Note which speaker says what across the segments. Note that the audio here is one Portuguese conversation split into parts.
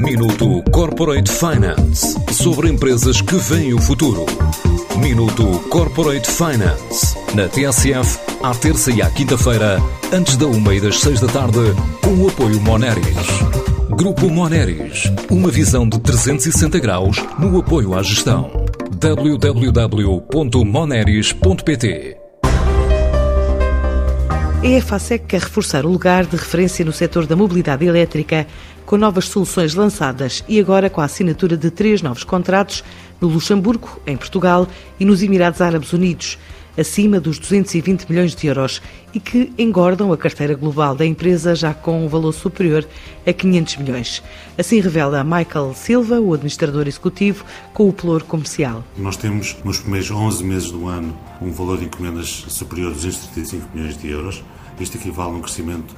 Speaker 1: Minuto Corporate Finance sobre empresas que veem o futuro. Minuto Corporate Finance na TSF, à terça e à quinta-feira, antes da uma e das seis da tarde, com o apoio Moneris. Grupo Moneris, uma visão de 360 graus no apoio à gestão. www.moneris.pt
Speaker 2: EFASEC quer reforçar o lugar de referência no setor da mobilidade elétrica com novas soluções lançadas e agora com a assinatura de três novos contratos no Luxemburgo, em Portugal e nos Emirados Árabes Unidos, acima dos 220 milhões de euros e que engordam a carteira global da empresa já com um valor superior a 500 milhões. Assim revela Michael Silva, o administrador executivo, com o Plor Comercial.
Speaker 3: Nós temos nos primeiros 11 meses do ano um valor de encomendas superior a 235 milhões de euros. Isto equivale a um crescimento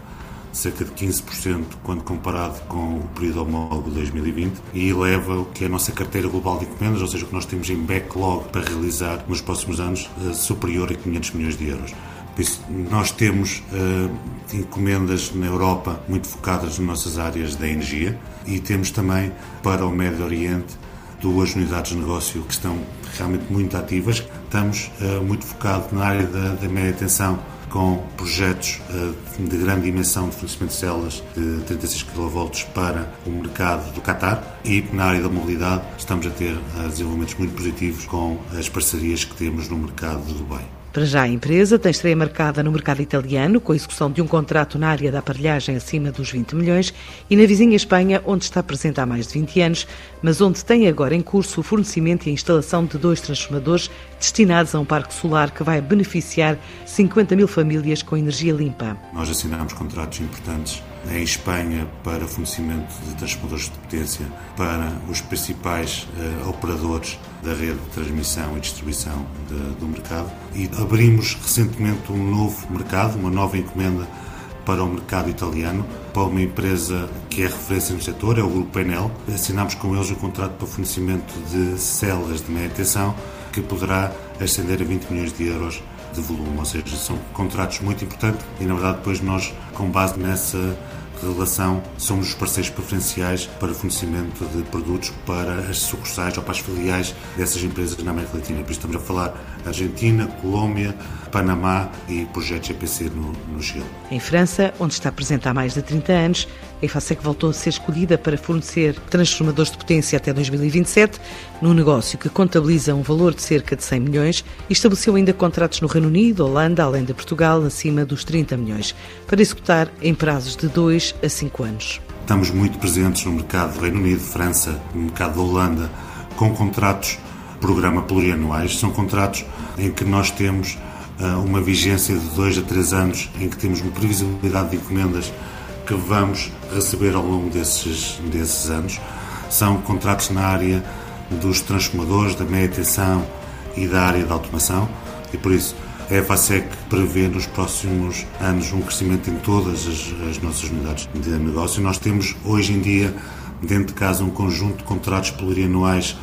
Speaker 3: cerca de 15% quando comparado com o período homólogo de 2020 e eleva o que é a nossa carteira global de encomendas, ou seja, o que nós temos em backlog para realizar nos próximos anos, eh, superior a 500 milhões de euros. Por isso, nós temos uh, encomendas na Europa muito focadas nas nossas áreas da energia e temos também para o Médio Oriente duas unidades de negócio que estão realmente muito ativas. Estamos uh, muito focados na área da, da média tensão com projetos eh, de grande dimensão de fornecimento de células de 36 kV para o mercado do Qatar e na área da mobilidade estamos a ter eh, desenvolvimentos muito positivos com as parcerias que temos no mercado de Dubai.
Speaker 2: Para já, a empresa tem estreia marcada no mercado italiano, com a execução de um contrato na área da aparelhagem acima dos 20 milhões, e na vizinha Espanha, onde está presente há mais de 20 anos, mas onde tem agora em curso o fornecimento e a instalação de dois transformadores destinados a um parque solar que vai beneficiar 50 mil famílias com energia limpa.
Speaker 3: Nós assinamos contratos importantes em Espanha para fornecimento de transformadores de potência para os principais uh, operadores da rede de transmissão e distribuição de, do mercado e abrimos recentemente um novo mercado, uma nova encomenda para o mercado italiano, para uma empresa que é referência no setor, é o Grupo Enel. Assinámos com eles um contrato para fornecimento de células de média tensão que poderá ascender a 20 milhões de euros de volume, ou seja, são contratos muito importantes e, na verdade, depois nós, com base nessa relação, somos os parceiros preferenciais para o fornecimento de produtos para as sucursais ou para as filiais dessas empresas na América Latina. Por isso estamos a falar Argentina, Colômbia, Panamá e projetos GPC no, no Chile.
Speaker 2: Em França, onde está presente há mais de 30 anos, a EFASEC voltou a ser escolhida para fornecer transformadores de potência até 2027, num negócio que contabiliza um valor de cerca de 100 milhões e estabeleceu ainda contratos no Reino Unido, Holanda, além de Portugal, acima dos 30 milhões, para executar em prazos de 2 a 5 anos.
Speaker 3: Estamos muito presentes no mercado do Reino Unido, França, no mercado da Holanda, com contratos programa plurianuais. São contratos em que nós temos uh, uma vigência de 2 a 3 anos, em que temos uma previsibilidade de encomendas que vamos receber ao longo desses, desses anos. São contratos na área dos transformadores, da média tensão e da área da automação e por isso a EFASEC prevê nos próximos anos um crescimento em todas as, as nossas unidades de negócio. Nós temos hoje em dia dentro de casa um conjunto de contratos plurianuais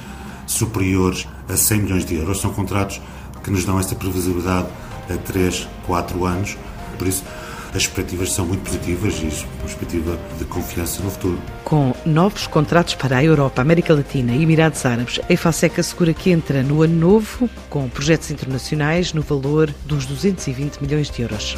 Speaker 3: superiores a 100 milhões de euros. São contratos que nos dão essa previsibilidade a 3, 4 anos. Por isso, as expectativas são muito positivas e uma perspectiva de confiança no futuro.
Speaker 2: Com novos contratos para a Europa, América Latina e Emirados Árabes, a EFASEC assegura que entra no ano novo com projetos internacionais no valor dos 220 milhões de euros.